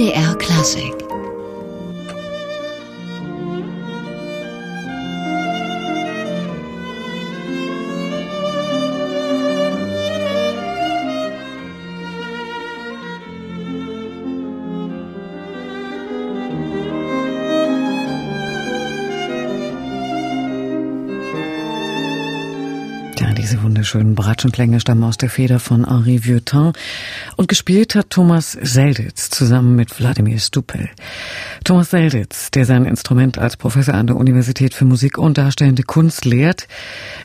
NDR Klassik Wunderschönen Bratschenklänge stammen aus der Feder von Henri Vieuxtemps und gespielt hat Thomas Selditz zusammen mit Wladimir Stupel. Thomas Selditz, der sein Instrument als Professor an der Universität für Musik und Darstellende Kunst lehrt.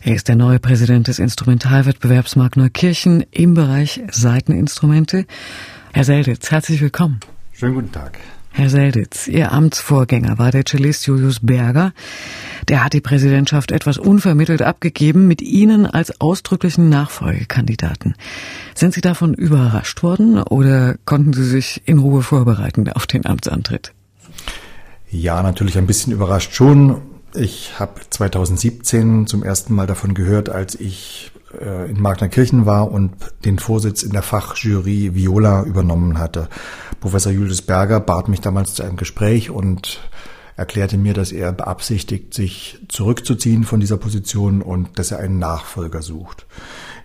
Er ist der neue Präsident des Instrumentalwettbewerbs Neukirchen im Bereich Saiteninstrumente. Herr Selditz, herzlich willkommen. Schönen guten Tag. Herr Selditz, Ihr Amtsvorgänger war der Cellist Julius Berger. Der hat die Präsidentschaft etwas unvermittelt abgegeben mit Ihnen als ausdrücklichen Nachfolgekandidaten. Sind Sie davon überrascht worden oder konnten Sie sich in Ruhe vorbereiten auf den Amtsantritt? Ja, natürlich ein bisschen überrascht schon. Ich habe 2017 zum ersten Mal davon gehört, als ich äh, in Magnerkirchen war und den Vorsitz in der Fachjury Viola übernommen hatte. Professor Julius Berger bat mich damals zu einem Gespräch und erklärte mir, dass er beabsichtigt, sich zurückzuziehen von dieser Position und dass er einen Nachfolger sucht.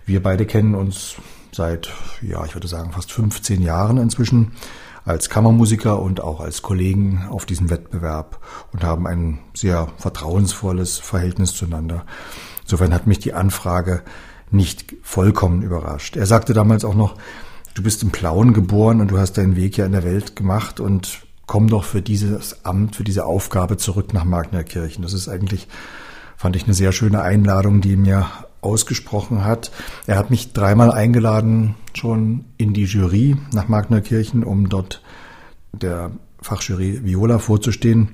Wir beide kennen uns seit, ja, ich würde sagen, fast 15 Jahren inzwischen als Kammermusiker und auch als Kollegen auf diesem Wettbewerb und haben ein sehr vertrauensvolles Verhältnis zueinander. Insofern hat mich die Anfrage nicht vollkommen überrascht. Er sagte damals auch noch, du bist im Plauen geboren und du hast deinen Weg ja in der Welt gemacht und komm doch für dieses Amt, für diese Aufgabe zurück nach Magnerkirchen. Das ist eigentlich, fand ich, eine sehr schöne Einladung, die mir ausgesprochen hat. Er hat mich dreimal eingeladen, schon in die Jury nach Magnerkirchen, um dort der Fachjury Viola vorzustehen.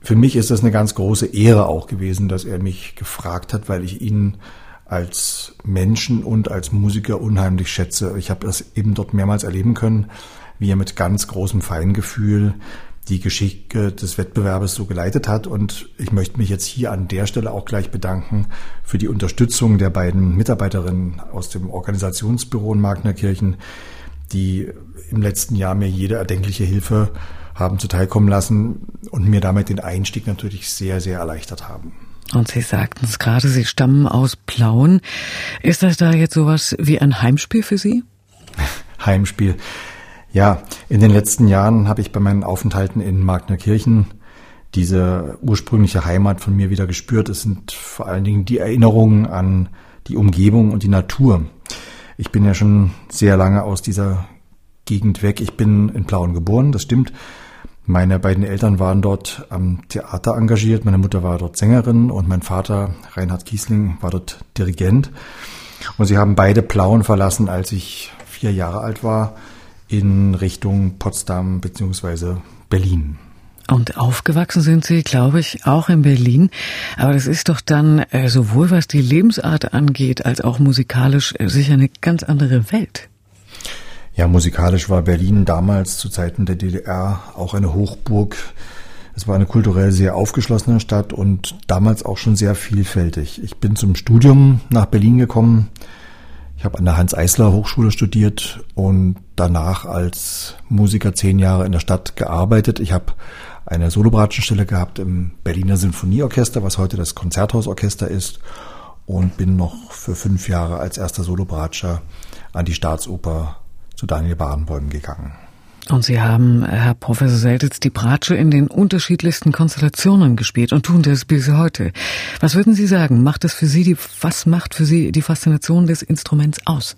Für mich ist das eine ganz große Ehre auch gewesen, dass er mich gefragt hat, weil ich ihn als Menschen und als Musiker unheimlich schätze. Ich habe das eben dort mehrmals erleben können, wie er mit ganz großem Feingefühl die Geschicke des Wettbewerbes so geleitet hat. Und ich möchte mich jetzt hier an der Stelle auch gleich bedanken für die Unterstützung der beiden Mitarbeiterinnen aus dem Organisationsbüro in Magnerkirchen, die im letzten Jahr mir jede erdenkliche Hilfe haben zuteilkommen lassen und mir damit den Einstieg natürlich sehr, sehr erleichtert haben. Und Sie sagten es gerade, Sie stammen aus Plauen. Ist das da jetzt sowas wie ein Heimspiel für Sie? Heimspiel. Ja, in den letzten Jahren habe ich bei meinen Aufenthalten in Magnerkirchen diese ursprüngliche Heimat von mir wieder gespürt. Es sind vor allen Dingen die Erinnerungen an die Umgebung und die Natur. Ich bin ja schon sehr lange aus dieser Gegend weg. Ich bin in Plauen geboren, das stimmt. Meine beiden Eltern waren dort am Theater engagiert. Meine Mutter war dort Sängerin und mein Vater, Reinhard Kiesling, war dort Dirigent. Und sie haben beide Plauen verlassen, als ich vier Jahre alt war, in Richtung Potsdam bzw. Berlin. Und aufgewachsen sind Sie, glaube ich, auch in Berlin. Aber das ist doch dann äh, sowohl was die Lebensart angeht, als auch musikalisch äh, sicher eine ganz andere Welt. Ja, musikalisch war Berlin damals zu Zeiten der DDR auch eine Hochburg. Es war eine kulturell sehr aufgeschlossene Stadt und damals auch schon sehr vielfältig. Ich bin zum Studium nach Berlin gekommen. Ich habe an der Hans-Eisler Hochschule studiert und danach als Musiker zehn Jahre in der Stadt gearbeitet. Ich habe eine Solobratschenstelle gehabt im Berliner Sinfonieorchester, was heute das Konzerthausorchester ist, und bin noch für fünf Jahre als erster Solobratscher an die Staatsoper zu Daniel Barenboim gegangen. Und Sie haben, Herr Professor Seltitz, die Bratsche in den unterschiedlichsten Konstellationen gespielt und tun das bis heute. Was würden Sie sagen? Macht das für Sie die, was macht für Sie die Faszination des Instruments aus?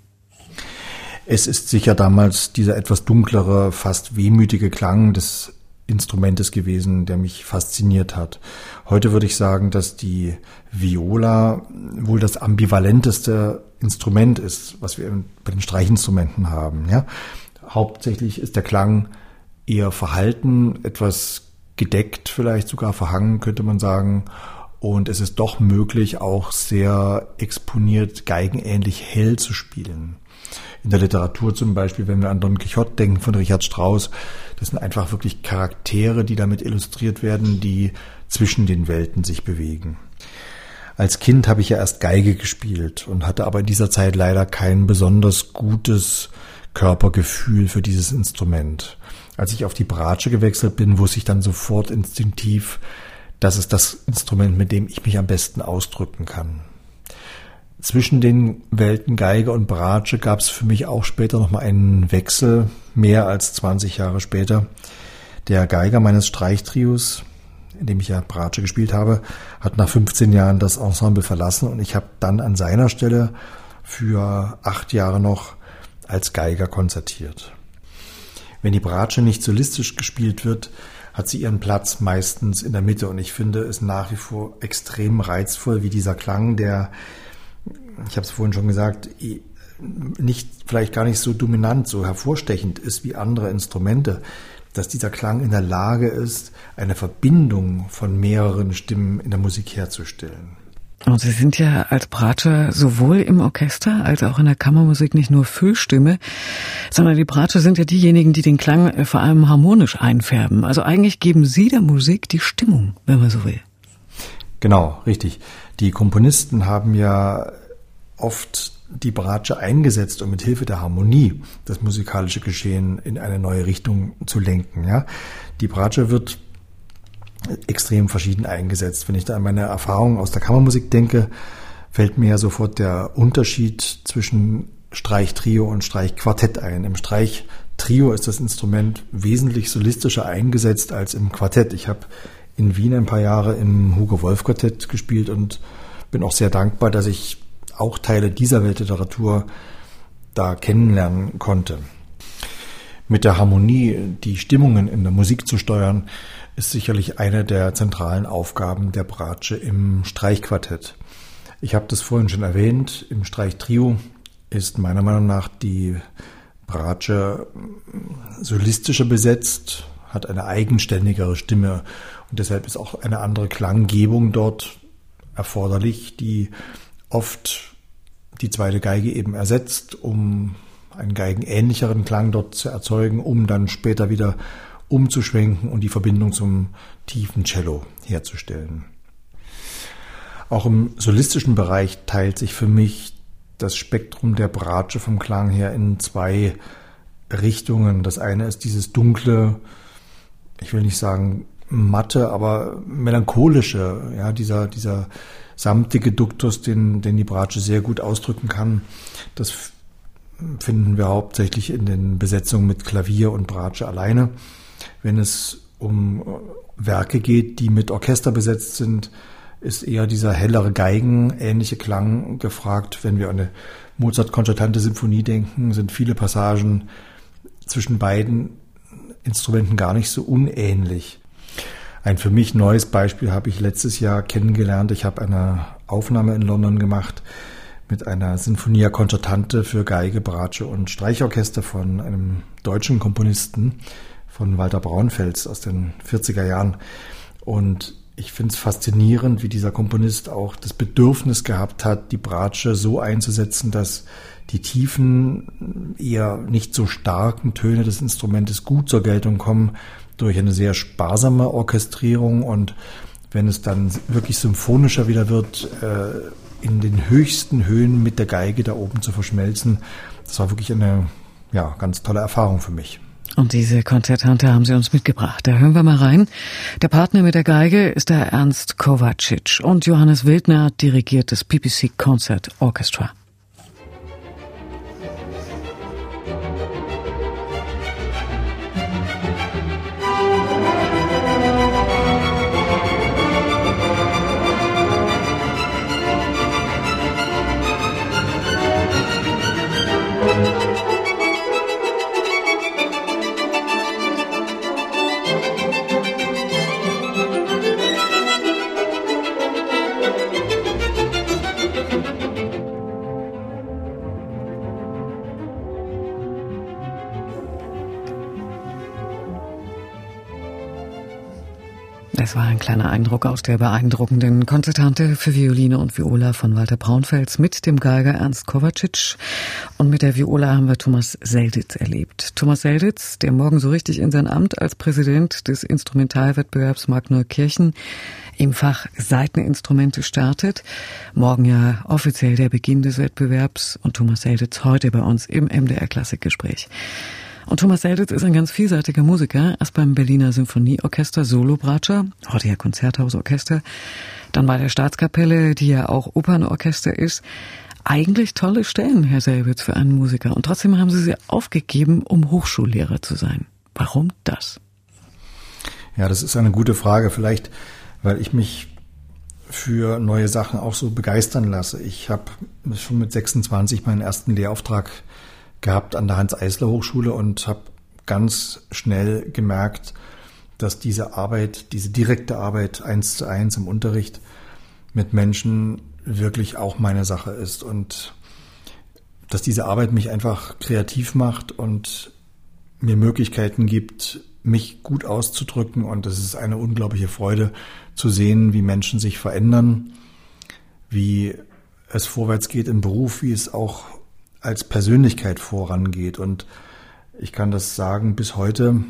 Es ist sicher damals dieser etwas dunklere, fast wehmütige Klang des Instrumentes gewesen, der mich fasziniert hat. Heute würde ich sagen, dass die Viola wohl das ambivalenteste Instrument ist, was wir bei den Streichinstrumenten haben. Ja? Hauptsächlich ist der Klang eher verhalten, etwas gedeckt, vielleicht sogar verhangen, könnte man sagen. Und es ist doch möglich, auch sehr exponiert, geigenähnlich hell zu spielen in der Literatur zum Beispiel, wenn wir an Don Quixote denken von Richard Strauss, das sind einfach wirklich Charaktere, die damit illustriert werden, die zwischen den Welten sich bewegen. Als Kind habe ich ja erst Geige gespielt und hatte aber in dieser Zeit leider kein besonders gutes Körpergefühl für dieses Instrument. Als ich auf die Bratsche gewechselt bin, wusste ich dann sofort instinktiv, das ist das Instrument, mit dem ich mich am besten ausdrücken kann. Zwischen den Welten Geige und Bratsche gab es für mich auch später nochmal einen Wechsel, mehr als 20 Jahre später. Der Geiger meines Streichtrios, in dem ich ja Bratsche gespielt habe, hat nach 15 Jahren das Ensemble verlassen und ich habe dann an seiner Stelle für acht Jahre noch als Geiger konzertiert. Wenn die Bratsche nicht solistisch gespielt wird, hat sie ihren Platz meistens in der Mitte und ich finde es nach wie vor extrem reizvoll, wie dieser Klang, der, ich habe es vorhin schon gesagt, nicht vielleicht gar nicht so dominant, so hervorstechend ist wie andere Instrumente, dass dieser Klang in der Lage ist, eine Verbindung von mehreren Stimmen in der Musik herzustellen. Und Sie sind ja als Bratsche sowohl im Orchester als auch in der Kammermusik nicht nur Füllstimme, sondern die Bratsche sind ja diejenigen, die den Klang äh, vor allem harmonisch einfärben. Also eigentlich geben Sie der Musik die Stimmung, wenn man so will. Genau, richtig. Die Komponisten haben ja oft die Bratsche eingesetzt, um mit Hilfe der Harmonie das musikalische Geschehen in eine neue Richtung zu lenken. Ja, die Bratsche wird extrem verschieden eingesetzt. Wenn ich da an meine Erfahrungen aus der Kammermusik denke, fällt mir ja sofort der Unterschied zwischen Streichtrio und Streichquartett ein. Im Streichtrio ist das Instrument wesentlich solistischer eingesetzt als im Quartett. Ich habe in Wien ein paar Jahre im Hugo Wolf Quartett gespielt und bin auch sehr dankbar, dass ich auch Teile dieser Weltliteratur da kennenlernen konnte. Mit der Harmonie die Stimmungen in der Musik zu steuern, ist sicherlich eine der zentralen Aufgaben der Bratsche im Streichquartett. Ich habe das vorhin schon erwähnt, im Streichtrio ist meiner Meinung nach die Bratsche solistischer besetzt, hat eine eigenständigere Stimme und deshalb ist auch eine andere Klanggebung dort erforderlich, die oft die zweite Geige eben ersetzt, um einen geigenähnlicheren Klang dort zu erzeugen, um dann später wieder umzuschwenken und die Verbindung zum tiefen Cello herzustellen. Auch im solistischen Bereich teilt sich für mich das Spektrum der Bratsche vom Klang her in zwei Richtungen. Das eine ist dieses dunkle, ich will nicht sagen matte, aber melancholische, ja, dieser, dieser samtige Duktus, den, den die Bratsche sehr gut ausdrücken kann. Das finden wir hauptsächlich in den Besetzungen mit Klavier und Bratsche alleine. Wenn es um Werke geht, die mit Orchester besetzt sind, ist eher dieser hellere Geigen-ähnliche Klang gefragt. Wenn wir an eine Mozart-konzertante Symphonie denken, sind viele Passagen zwischen beiden Instrumenten gar nicht so unähnlich. Ein für mich neues Beispiel habe ich letztes Jahr kennengelernt. Ich habe eine Aufnahme in London gemacht mit einer Sinfonia Concertante für Geige, Bratsche und Streichorchester von einem deutschen Komponisten, von Walter Braunfels aus den 40er Jahren. Und ich finde es faszinierend, wie dieser Komponist auch das Bedürfnis gehabt hat, die Bratsche so einzusetzen, dass die tiefen, eher nicht so starken Töne des Instrumentes gut zur Geltung kommen durch eine sehr sparsame Orchestrierung und wenn es dann wirklich symphonischer wieder wird, äh, in den höchsten Höhen mit der Geige da oben zu verschmelzen. Das war wirklich eine ja, ganz tolle Erfahrung für mich. Und diese Konzertante haben Sie uns mitgebracht. Da hören wir mal rein. Der Partner mit der Geige ist der Ernst Kovacic und Johannes Wildner dirigiert das PPC Concert Orchestra. Eindruck aus der beeindruckenden Konzertante für Violine und Viola von Walter Braunfels mit dem Geiger Ernst Kovacic. Und mit der Viola haben wir Thomas Selditz erlebt. Thomas Selditz, der morgen so richtig in sein Amt als Präsident des Instrumentalwettbewerbs Mark Neukirchen im Fach Seiteninstrumente startet. Morgen ja offiziell der Beginn des Wettbewerbs und Thomas Selditz heute bei uns im MDR Klassikgespräch. Und Thomas Selditz ist ein ganz vielseitiger Musiker. Erst beim Berliner Symphonieorchester Solo-Bratscher, heute ja Konzerthausorchester, dann bei der Staatskapelle, die ja auch Opernorchester ist. Eigentlich tolle Stellen, Herr Selbitz, für einen Musiker. Und trotzdem haben Sie sie aufgegeben, um Hochschullehrer zu sein. Warum das? Ja, das ist eine gute Frage. Vielleicht, weil ich mich für neue Sachen auch so begeistern lasse. Ich habe schon mit 26 meinen ersten Lehrauftrag gehabt an der Hans-Eisler-Hochschule und habe ganz schnell gemerkt, dass diese Arbeit, diese direkte Arbeit eins zu eins im Unterricht mit Menschen wirklich auch meine Sache ist und dass diese Arbeit mich einfach kreativ macht und mir Möglichkeiten gibt, mich gut auszudrücken. Und es ist eine unglaubliche Freude zu sehen, wie Menschen sich verändern, wie es vorwärts geht im Beruf, wie es auch als Persönlichkeit vorangeht. Und ich kann das sagen, bis heute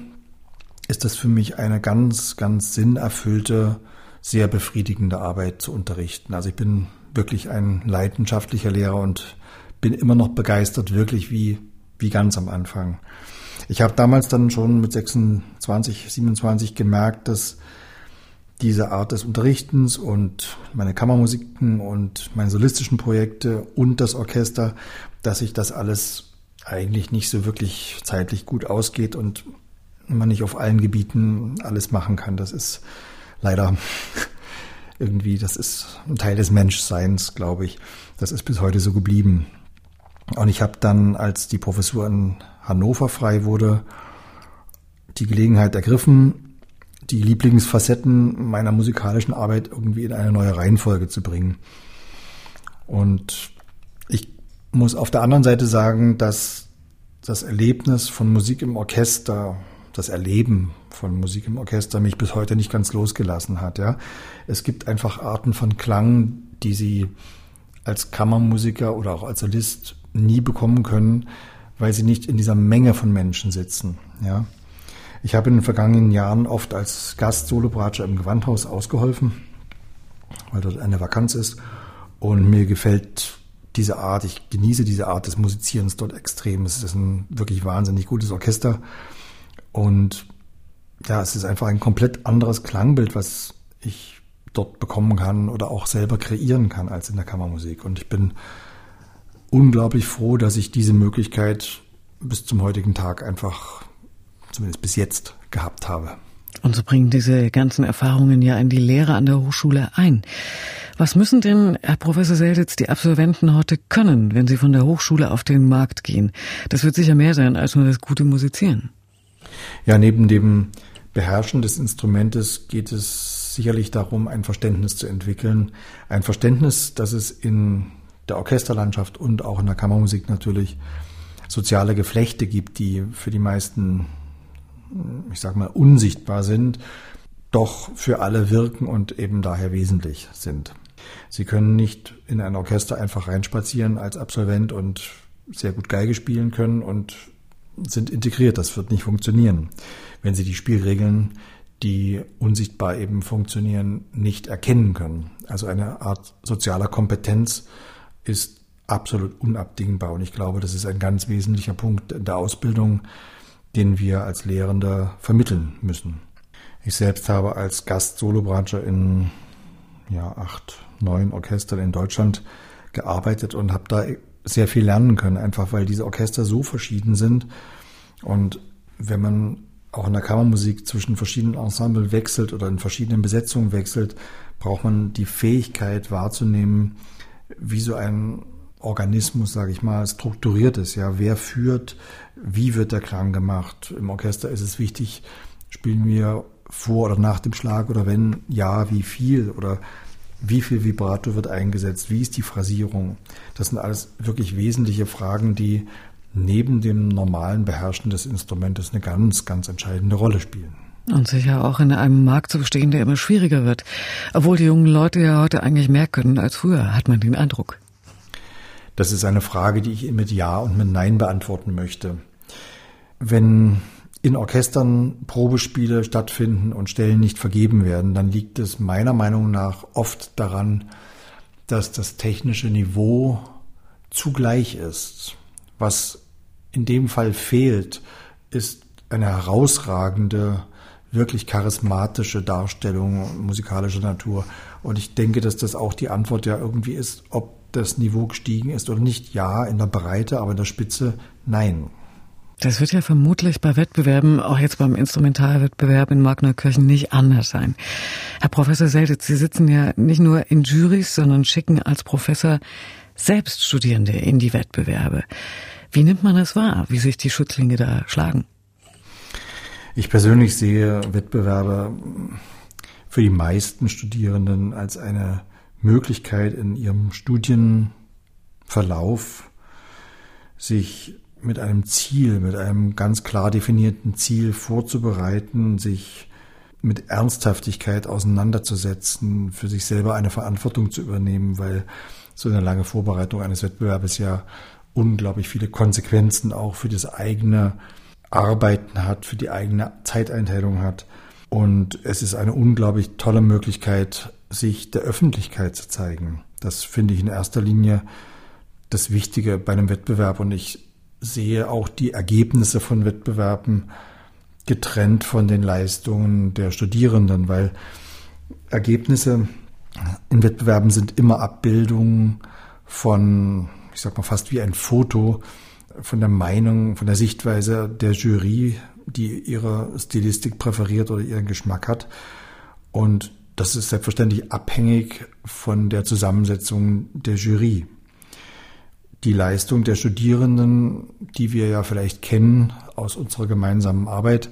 ist das für mich eine ganz, ganz sinnerfüllte, sehr befriedigende Arbeit zu unterrichten. Also ich bin wirklich ein leidenschaftlicher Lehrer und bin immer noch begeistert, wirklich wie, wie ganz am Anfang. Ich habe damals dann schon mit 26, 27 gemerkt, dass diese Art des Unterrichtens und meine Kammermusiken und meine solistischen Projekte und das Orchester dass sich das alles eigentlich nicht so wirklich zeitlich gut ausgeht und man nicht auf allen Gebieten alles machen kann. Das ist leider irgendwie, das ist ein Teil des Menschseins, glaube ich. Das ist bis heute so geblieben. Und ich habe dann, als die Professur in Hannover frei wurde, die Gelegenheit ergriffen, die Lieblingsfacetten meiner musikalischen Arbeit irgendwie in eine neue Reihenfolge zu bringen. Und muss auf der anderen Seite sagen, dass das Erlebnis von Musik im Orchester, das Erleben von Musik im Orchester mich bis heute nicht ganz losgelassen hat. Ja, es gibt einfach Arten von Klang, die Sie als Kammermusiker oder auch als Solist nie bekommen können, weil sie nicht in dieser Menge von Menschen sitzen. Ja, ich habe in den vergangenen Jahren oft als Gast-Solobratscher im Gewandhaus ausgeholfen, weil dort eine Vakanz ist. Und mir gefällt diese Art, ich genieße diese Art des Musizierens dort extrem. Es ist ein wirklich wahnsinnig gutes Orchester. Und ja, es ist einfach ein komplett anderes Klangbild, was ich dort bekommen kann oder auch selber kreieren kann als in der Kammermusik. Und ich bin unglaublich froh, dass ich diese Möglichkeit bis zum heutigen Tag einfach, zumindest bis jetzt, gehabt habe. Und so bringen diese ganzen Erfahrungen ja in die Lehre an der Hochschule ein. Was müssen denn, Herr Professor Selditz, die Absolventen heute können, wenn sie von der Hochschule auf den Markt gehen? Das wird sicher mehr sein als nur das gute Musizieren. Ja, neben dem Beherrschen des Instrumentes geht es sicherlich darum, ein Verständnis zu entwickeln. Ein Verständnis, dass es in der Orchesterlandschaft und auch in der Kammermusik natürlich soziale Geflechte gibt, die für die meisten, ich sag mal, unsichtbar sind, doch für alle wirken und eben daher wesentlich sind. Sie können nicht in ein Orchester einfach reinspazieren als Absolvent und sehr gut Geige spielen können und sind integriert. Das wird nicht funktionieren, wenn Sie die Spielregeln, die unsichtbar eben funktionieren, nicht erkennen können. Also eine Art sozialer Kompetenz ist absolut unabdingbar. Und ich glaube, das ist ein ganz wesentlicher Punkt der Ausbildung, den wir als Lehrende vermitteln müssen. Ich selbst habe als Gast-Solobrancher in ja, acht, neun Orchestern in Deutschland gearbeitet und habe da sehr viel lernen können, einfach weil diese Orchester so verschieden sind. Und wenn man auch in der Kammermusik zwischen verschiedenen Ensemble wechselt oder in verschiedenen Besetzungen wechselt, braucht man die Fähigkeit wahrzunehmen, wie so ein Organismus, sage ich mal, strukturiert ist. Ja, wer führt, wie wird der Klang gemacht? Im Orchester ist es wichtig, spielen wir vor oder nach dem Schlag oder wenn ja, wie viel oder wie viel Vibrato wird eingesetzt, wie ist die Phrasierung. Das sind alles wirklich wesentliche Fragen, die neben dem normalen Beherrschen des Instrumentes eine ganz, ganz entscheidende Rolle spielen. Und sicher auch in einem Markt zu bestehen, der immer schwieriger wird. Obwohl die jungen Leute ja heute eigentlich mehr können als früher, hat man den Eindruck. Das ist eine Frage, die ich mit Ja und mit Nein beantworten möchte. Wenn in Orchestern Probespiele stattfinden und Stellen nicht vergeben werden, dann liegt es meiner Meinung nach oft daran, dass das technische Niveau zugleich ist. Was in dem Fall fehlt, ist eine herausragende, wirklich charismatische Darstellung musikalischer Natur. Und ich denke, dass das auch die Antwort ja irgendwie ist, ob das Niveau gestiegen ist oder nicht. Ja, in der Breite, aber in der Spitze nein. Das wird ja vermutlich bei Wettbewerben, auch jetzt beim Instrumentalwettbewerb in Magnerkirchen, nicht anders sein. Herr Professor Selditz, Sie sitzen ja nicht nur in Jurys, sondern schicken als Professor selbst Studierende in die Wettbewerbe. Wie nimmt man das wahr, wie sich die Schützlinge da schlagen? Ich persönlich sehe Wettbewerbe für die meisten Studierenden als eine Möglichkeit in ihrem Studienverlauf sich mit einem Ziel, mit einem ganz klar definierten Ziel vorzubereiten, sich mit Ernsthaftigkeit auseinanderzusetzen, für sich selber eine Verantwortung zu übernehmen, weil so eine lange Vorbereitung eines Wettbewerbes ja unglaublich viele Konsequenzen auch für das eigene Arbeiten hat, für die eigene Zeiteinteilung hat. Und es ist eine unglaublich tolle Möglichkeit, sich der Öffentlichkeit zu zeigen. Das finde ich in erster Linie das Wichtige bei einem Wettbewerb. Und ich sehe auch die Ergebnisse von Wettbewerben getrennt von den Leistungen der Studierenden, weil Ergebnisse in Wettbewerben sind immer Abbildungen von, ich sag mal fast wie ein Foto von der Meinung, von der Sichtweise der Jury, die ihre Stilistik präferiert oder ihren Geschmack hat. Und das ist selbstverständlich abhängig von der Zusammensetzung der Jury die Leistung der Studierenden, die wir ja vielleicht kennen aus unserer gemeinsamen Arbeit.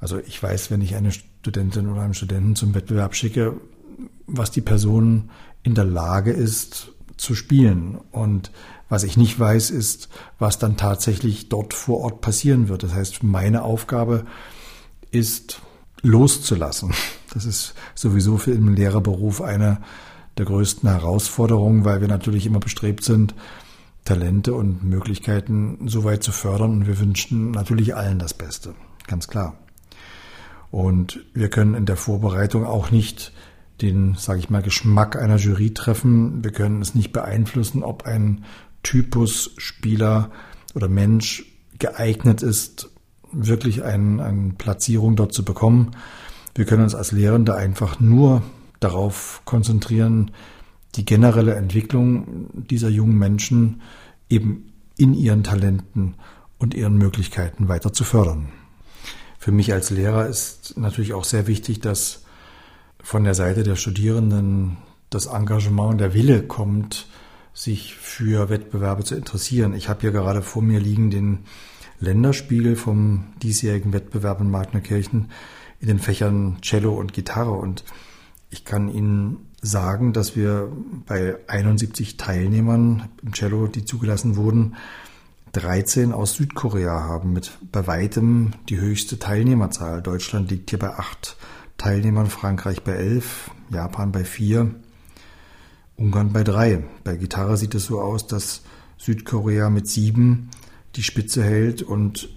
Also ich weiß, wenn ich eine Studentin oder einen Studenten zum Wettbewerb schicke, was die Person in der Lage ist zu spielen. Und was ich nicht weiß, ist, was dann tatsächlich dort vor Ort passieren wird. Das heißt, meine Aufgabe ist loszulassen. Das ist sowieso für den Lehrerberuf eine der größten Herausforderungen, weil wir natürlich immer bestrebt sind, Talente und Möglichkeiten so weit zu fördern. Und wir wünschen natürlich allen das Beste, ganz klar. Und wir können in der Vorbereitung auch nicht den, sage ich mal, Geschmack einer Jury treffen. Wir können es nicht beeinflussen, ob ein Typus Spieler oder Mensch geeignet ist, wirklich ein, eine Platzierung dort zu bekommen. Wir können uns als Lehrende einfach nur darauf konzentrieren, die generelle Entwicklung dieser jungen Menschen eben in ihren Talenten und ihren Möglichkeiten weiter zu fördern. Für mich als Lehrer ist natürlich auch sehr wichtig, dass von der Seite der Studierenden das Engagement und der Wille kommt, sich für Wettbewerbe zu interessieren. Ich habe hier gerade vor mir liegen den Länderspiegel vom diesjährigen Wettbewerb in Magnerkirchen in den Fächern Cello und Gitarre und ich kann Ihnen sagen, dass wir bei 71 Teilnehmern im Cello, die zugelassen wurden, 13 aus Südkorea haben, mit bei weitem die höchste Teilnehmerzahl. Deutschland liegt hier bei acht Teilnehmern, Frankreich bei elf, Japan bei vier, Ungarn bei drei. Bei Gitarre sieht es so aus, dass Südkorea mit sieben die Spitze hält und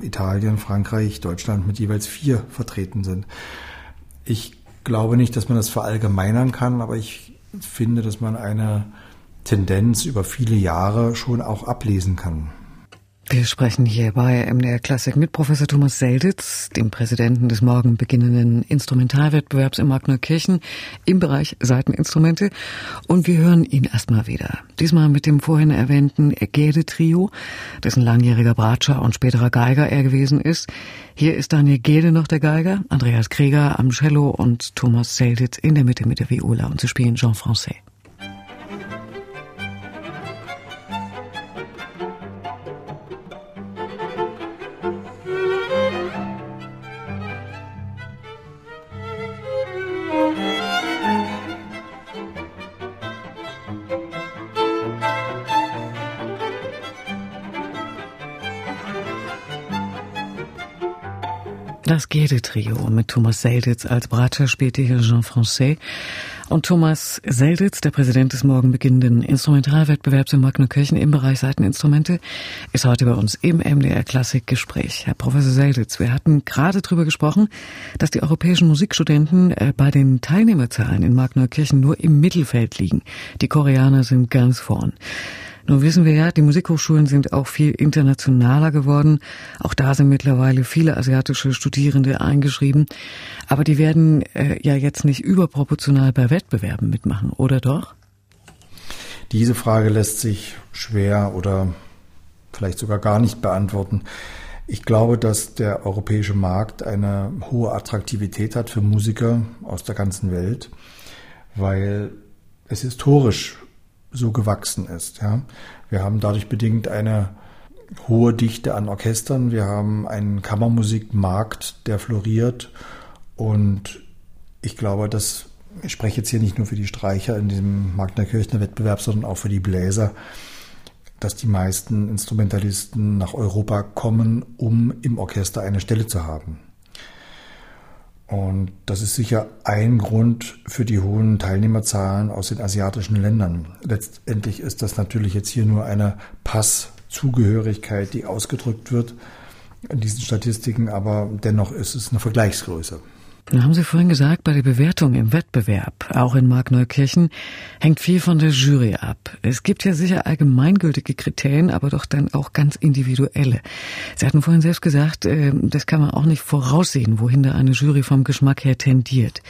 Italien, Frankreich, Deutschland mit jeweils vier vertreten sind. Ich glaube nicht, dass man das verallgemeinern kann, aber ich finde, dass man eine Tendenz über viele Jahre schon auch ablesen kann. Wir sprechen hier bei MDR Klassik mit Professor Thomas Selditz, dem Präsidenten des morgen beginnenden Instrumentalwettbewerbs in Magnerkirchen im Bereich Seiteninstrumente. Und wir hören ihn erstmal wieder. Diesmal mit dem vorhin erwähnten Gede-Trio, dessen langjähriger Bratscher und späterer Geiger er gewesen ist. Hier ist Daniel Gede noch der Geiger, Andreas Krieger am Cello und Thomas Selditz in der Mitte mit der Viola und sie spielen Jean Francais. Das Gede-Trio mit Thomas Selditz als Bratscher spielte hier Jean Francais. Und Thomas Selditz, der Präsident des morgen beginnenden Instrumentalwettbewerbs in Magnerkirchen im Bereich Seiteninstrumente, ist heute bei uns im MDR Klassik Gespräch. Herr Professor Selditz, wir hatten gerade darüber gesprochen, dass die europäischen Musikstudenten äh, bei den Teilnehmerzahlen in Magnerkirchen nur im Mittelfeld liegen. Die Koreaner sind ganz vorn. Nun wissen wir ja, die Musikhochschulen sind auch viel internationaler geworden. Auch da sind mittlerweile viele asiatische Studierende eingeschrieben. Aber die werden äh, ja jetzt nicht überproportional bei Wettbewerben mitmachen, oder doch? Diese Frage lässt sich schwer oder vielleicht sogar gar nicht beantworten. Ich glaube, dass der europäische Markt eine hohe Attraktivität hat für Musiker aus der ganzen Welt, weil es historisch so gewachsen ist. Ja. Wir haben dadurch bedingt eine hohe Dichte an Orchestern. Wir haben einen Kammermusikmarkt, der floriert. Und ich glaube, dass ich spreche jetzt hier nicht nur für die Streicher in diesem Magner Kirchner Wettbewerb, sondern auch für die Bläser, dass die meisten Instrumentalisten nach Europa kommen, um im Orchester eine Stelle zu haben. Und das ist sicher ein Grund für die hohen Teilnehmerzahlen aus den asiatischen Ländern. Letztendlich ist das natürlich jetzt hier nur eine Passzugehörigkeit, die ausgedrückt wird in diesen Statistiken, aber dennoch ist es eine Vergleichsgröße. Haben Sie vorhin gesagt, bei der Bewertung im Wettbewerb, auch in Markneukirchen, hängt viel von der Jury ab. Es gibt ja sicher allgemeingültige Kriterien, aber doch dann auch ganz individuelle. Sie hatten vorhin selbst gesagt, äh, das kann man auch nicht voraussehen, wohin da eine Jury vom Geschmack her tendiert.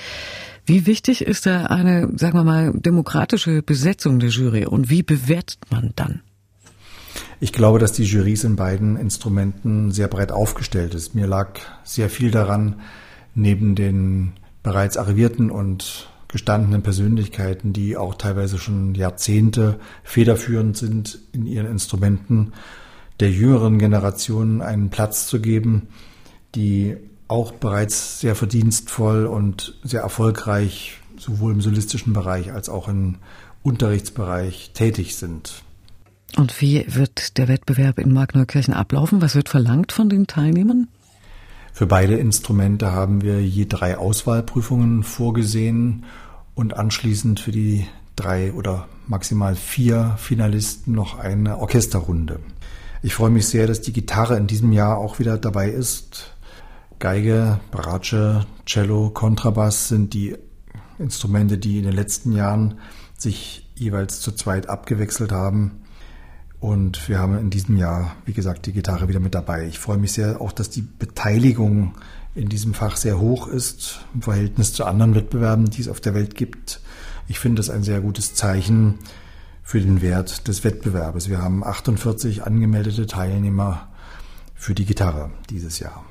Wie wichtig ist da eine, sagen wir mal, demokratische Besetzung der Jury und wie bewertet man dann? Ich glaube, dass die Jurys in beiden Instrumenten sehr breit aufgestellt ist. Mir lag sehr viel daran, neben den bereits arrivierten und gestandenen Persönlichkeiten, die auch teilweise schon Jahrzehnte federführend sind in ihren Instrumenten, der jüngeren Generation einen Platz zu geben, die auch bereits sehr verdienstvoll und sehr erfolgreich sowohl im solistischen Bereich als auch im Unterrichtsbereich tätig sind. Und wie wird der Wettbewerb in Magneukirchen ablaufen? Was wird verlangt von den Teilnehmern? Für beide Instrumente haben wir je drei Auswahlprüfungen vorgesehen und anschließend für die drei oder maximal vier Finalisten noch eine Orchesterrunde. Ich freue mich sehr, dass die Gitarre in diesem Jahr auch wieder dabei ist. Geige, Bratsche, Cello, Kontrabass sind die Instrumente, die in den letzten Jahren sich jeweils zu zweit abgewechselt haben. Und wir haben in diesem Jahr, wie gesagt, die Gitarre wieder mit dabei. Ich freue mich sehr auch, dass die Beteiligung in diesem Fach sehr hoch ist im Verhältnis zu anderen Wettbewerben, die es auf der Welt gibt. Ich finde das ein sehr gutes Zeichen für den Wert des Wettbewerbes. Wir haben 48 angemeldete Teilnehmer für die Gitarre dieses Jahr.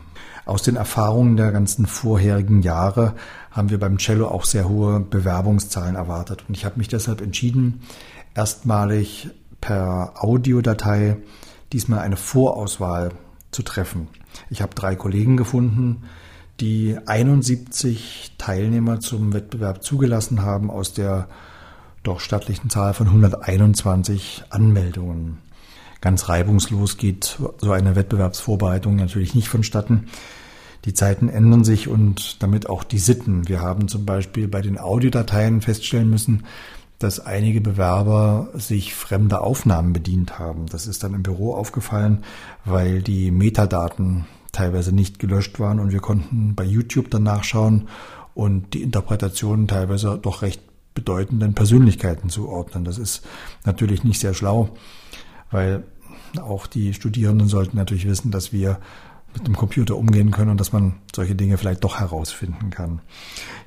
Aus den Erfahrungen der ganzen vorherigen Jahre haben wir beim Cello auch sehr hohe Bewerbungszahlen erwartet. Und ich habe mich deshalb entschieden, erstmalig per Audiodatei diesmal eine Vorauswahl zu treffen. Ich habe drei Kollegen gefunden, die 71 Teilnehmer zum Wettbewerb zugelassen haben aus der doch stattlichen Zahl von 121 Anmeldungen. Ganz reibungslos geht so eine Wettbewerbsvorbereitung natürlich nicht vonstatten. Die Zeiten ändern sich und damit auch die Sitten. Wir haben zum Beispiel bei den Audiodateien feststellen müssen, dass einige Bewerber sich fremder Aufnahmen bedient haben. Das ist dann im Büro aufgefallen, weil die Metadaten teilweise nicht gelöscht waren und wir konnten bei YouTube dann nachschauen und die Interpretationen teilweise doch recht bedeutenden Persönlichkeiten zuordnen. Das ist natürlich nicht sehr schlau, weil auch die Studierenden sollten natürlich wissen, dass wir mit dem Computer umgehen können und dass man solche Dinge vielleicht doch herausfinden kann.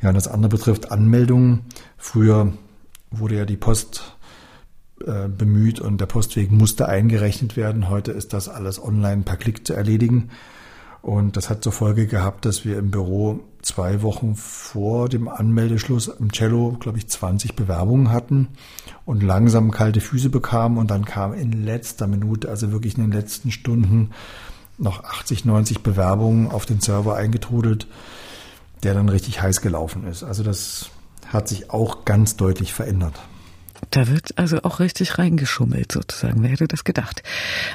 Ja, und das andere betrifft Anmeldungen. Früher wurde ja die Post äh, bemüht und der Postweg musste eingerechnet werden. Heute ist das alles online per Klick zu erledigen. Und das hat zur Folge gehabt, dass wir im Büro zwei Wochen vor dem Anmeldeschluss im Cello, glaube ich, 20 Bewerbungen hatten und langsam kalte Füße bekamen. Und dann kam in letzter Minute, also wirklich in den letzten Stunden, noch 80, 90 Bewerbungen auf den Server eingetrudelt, der dann richtig heiß gelaufen ist. Also das hat sich auch ganz deutlich verändert. Da wird also auch richtig reingeschummelt sozusagen. Wer hätte das gedacht?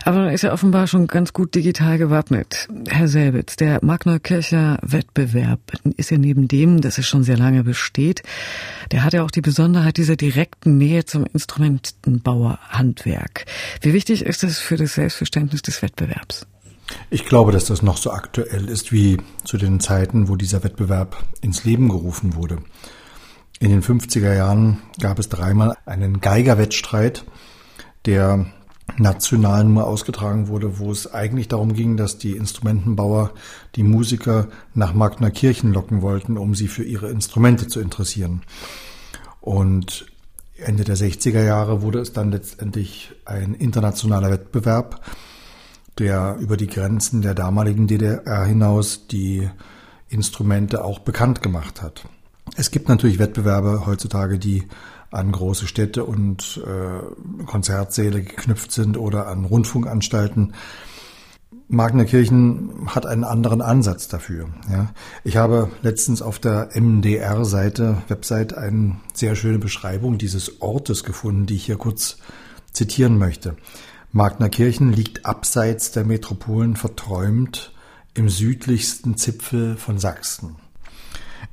Aber man ist ja offenbar schon ganz gut digital gewappnet. Herr Selbitz, der Magnerkircher Wettbewerb ist ja neben dem, dass es schon sehr lange besteht, der hat ja auch die Besonderheit dieser direkten Nähe zum Instrumentenbauerhandwerk. Wie wichtig ist das für das Selbstverständnis des Wettbewerbs? Ich glaube, dass das noch so aktuell ist wie zu den Zeiten, wo dieser Wettbewerb ins Leben gerufen wurde. In den 50er Jahren gab es dreimal einen Geigerwettstreit, der national nur ausgetragen wurde, wo es eigentlich darum ging, dass die Instrumentenbauer die Musiker nach Magnerkirchen locken wollten, um sie für ihre Instrumente zu interessieren. Und Ende der 60er Jahre wurde es dann letztendlich ein internationaler Wettbewerb, der über die Grenzen der damaligen DDR hinaus die Instrumente auch bekannt gemacht hat. Es gibt natürlich Wettbewerbe heutzutage, die an große Städte und äh, Konzertsäle geknüpft sind oder an Rundfunkanstalten. Magnerkirchen hat einen anderen Ansatz dafür. Ja. Ich habe letztens auf der MDR-Seite, Website, eine sehr schöne Beschreibung dieses Ortes gefunden, die ich hier kurz zitieren möchte. Magnerkirchen liegt abseits der Metropolen verträumt im südlichsten Zipfel von Sachsen.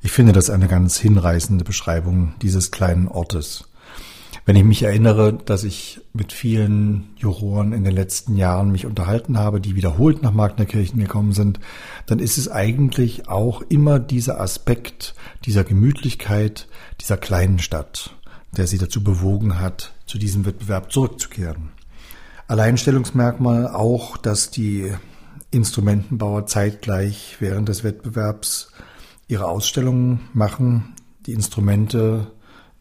Ich finde das eine ganz hinreißende Beschreibung dieses kleinen Ortes. Wenn ich mich erinnere, dass ich mit vielen Juroren in den letzten Jahren mich unterhalten habe, die wiederholt nach Magnerkirchen gekommen sind, dann ist es eigentlich auch immer dieser Aspekt dieser Gemütlichkeit dieser kleinen Stadt, der sie dazu bewogen hat, zu diesem Wettbewerb zurückzukehren. Alleinstellungsmerkmal auch, dass die Instrumentenbauer zeitgleich während des Wettbewerbs ihre Ausstellungen machen, die Instrumente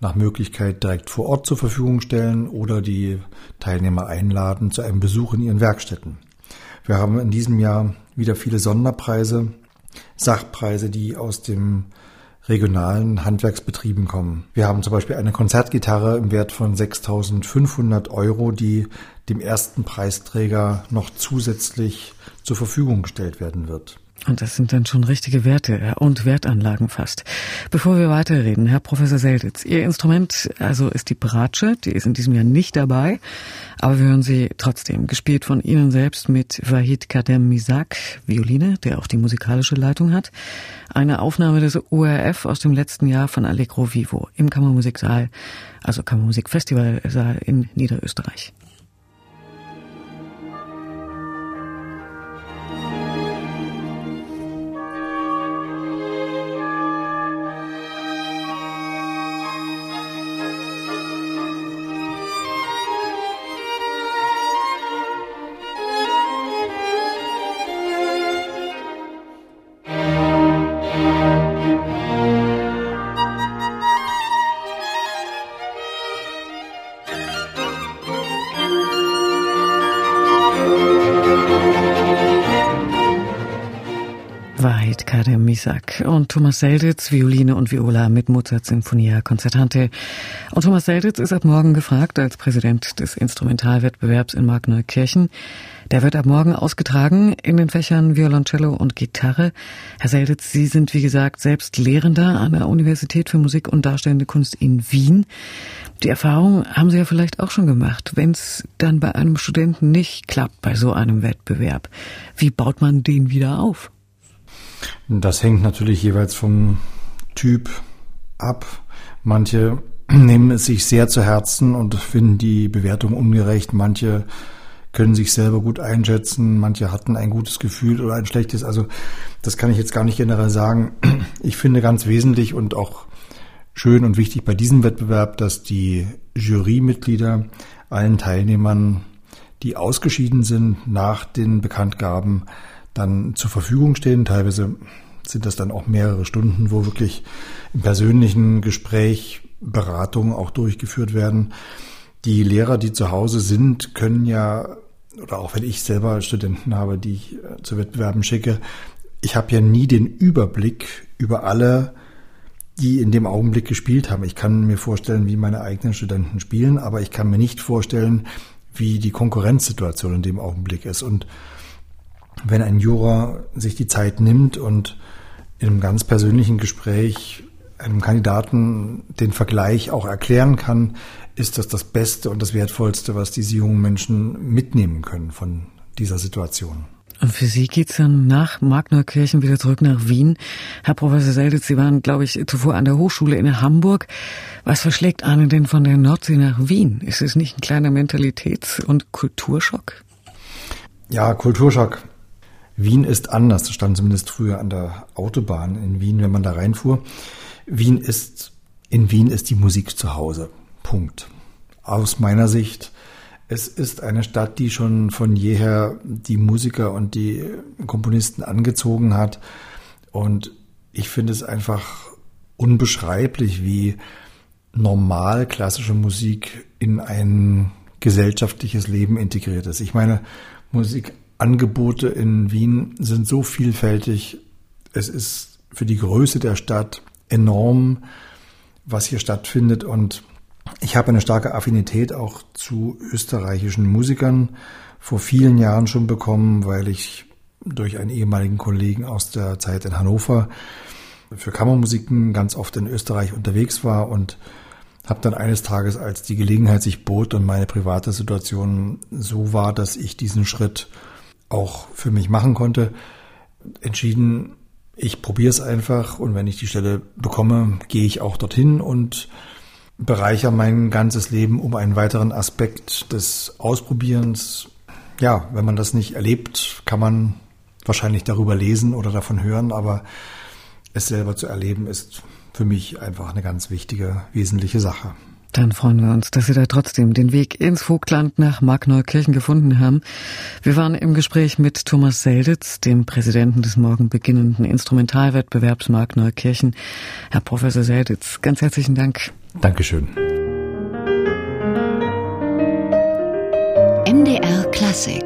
nach Möglichkeit direkt vor Ort zur Verfügung stellen oder die Teilnehmer einladen zu einem Besuch in ihren Werkstätten. Wir haben in diesem Jahr wieder viele Sonderpreise, Sachpreise, die aus dem regionalen Handwerksbetrieben kommen. Wir haben zum Beispiel eine Konzertgitarre im Wert von 6.500 Euro, die dem ersten Preisträger noch zusätzlich zur Verfügung gestellt werden wird. Und das sind dann schon richtige Werte und Wertanlagen fast. Bevor wir weiterreden, Herr Professor Selditz, Ihr Instrument also ist die Bratsche, die ist in diesem Jahr nicht dabei, aber wir hören sie trotzdem, gespielt von Ihnen selbst mit Wahid Kadem Misak, Violine, der auch die musikalische Leitung hat. Eine Aufnahme des ORF aus dem letzten Jahr von Allegro Vivo im Kammermusiksaal, also Kammermusikfestivalsaal in Niederösterreich. Isak und Thomas Selditz, Violine und Viola mit Mozart Sinfonia Concertante. Und Thomas Selditz ist ab morgen gefragt als Präsident des Instrumentalwettbewerbs in Markneukirchen. Der wird ab morgen ausgetragen in den Fächern Violoncello und Gitarre. Herr Selditz, Sie sind wie gesagt selbst Lehrender an der Universität für Musik und Darstellende Kunst in Wien. Die Erfahrung haben Sie ja vielleicht auch schon gemacht, wenn es dann bei einem Studenten nicht klappt bei so einem Wettbewerb. Wie baut man den wieder auf? Das hängt natürlich jeweils vom Typ ab. Manche nehmen es sich sehr zu Herzen und finden die Bewertung ungerecht. Manche können sich selber gut einschätzen. Manche hatten ein gutes Gefühl oder ein schlechtes. Also das kann ich jetzt gar nicht generell sagen. Ich finde ganz wesentlich und auch schön und wichtig bei diesem Wettbewerb, dass die Jurymitglieder allen Teilnehmern, die ausgeschieden sind nach den Bekanntgaben, dann zur Verfügung stehen. Teilweise sind das dann auch mehrere Stunden, wo wirklich im persönlichen Gespräch Beratungen auch durchgeführt werden. Die Lehrer, die zu Hause sind, können ja, oder auch wenn ich selber Studenten habe, die ich äh, zu Wettbewerben schicke, ich habe ja nie den Überblick über alle, die in dem Augenblick gespielt haben. Ich kann mir vorstellen, wie meine eigenen Studenten spielen, aber ich kann mir nicht vorstellen, wie die Konkurrenzsituation in dem Augenblick ist. Und wenn ein Juror sich die Zeit nimmt und in einem ganz persönlichen Gespräch einem Kandidaten den Vergleich auch erklären kann, ist das das Beste und das Wertvollste, was diese jungen Menschen mitnehmen können von dieser Situation. Und für Sie geht's dann nach Magnerkirchen wieder zurück nach Wien. Herr Professor Selditz, Sie waren, glaube ich, zuvor an der Hochschule in Hamburg. Was verschlägt einen denn von der Nordsee nach Wien? Ist es nicht ein kleiner Mentalitäts- und Kulturschock? Ja, Kulturschock. Wien ist anders. Das stand zumindest früher an der Autobahn in Wien, wenn man da reinfuhr. Wien ist, in Wien ist die Musik zu Hause. Punkt. Aus meiner Sicht es ist eine Stadt, die schon von jeher die Musiker und die Komponisten angezogen hat. Und ich finde es einfach unbeschreiblich, wie normal klassische Musik in ein gesellschaftliches Leben integriert ist. Ich meine, Musikangebote in Wien sind so vielfältig. Es ist für die Größe der Stadt enorm, was hier stattfindet und ich habe eine starke Affinität auch zu österreichischen Musikern vor vielen Jahren schon bekommen, weil ich durch einen ehemaligen Kollegen aus der Zeit in Hannover für Kammermusiken ganz oft in Österreich unterwegs war und habe dann eines Tages, als die Gelegenheit sich bot und meine private Situation so war, dass ich diesen Schritt auch für mich machen konnte, entschieden, ich probiere es einfach und wenn ich die Stelle bekomme, gehe ich auch dorthin und bereicher mein ganzes Leben um einen weiteren Aspekt des Ausprobierens. Ja, wenn man das nicht erlebt, kann man wahrscheinlich darüber lesen oder davon hören, aber es selber zu erleben ist für mich einfach eine ganz wichtige, wesentliche Sache. Dann freuen wir uns, dass Sie da trotzdem den Weg ins Vogtland nach Markneukirchen gefunden haben. Wir waren im Gespräch mit Thomas Selditz, dem Präsidenten des morgen beginnenden Instrumentalwettbewerbs Markneukirchen. Herr Professor Selditz, ganz herzlichen Dank. Dankeschön. MDR Klassik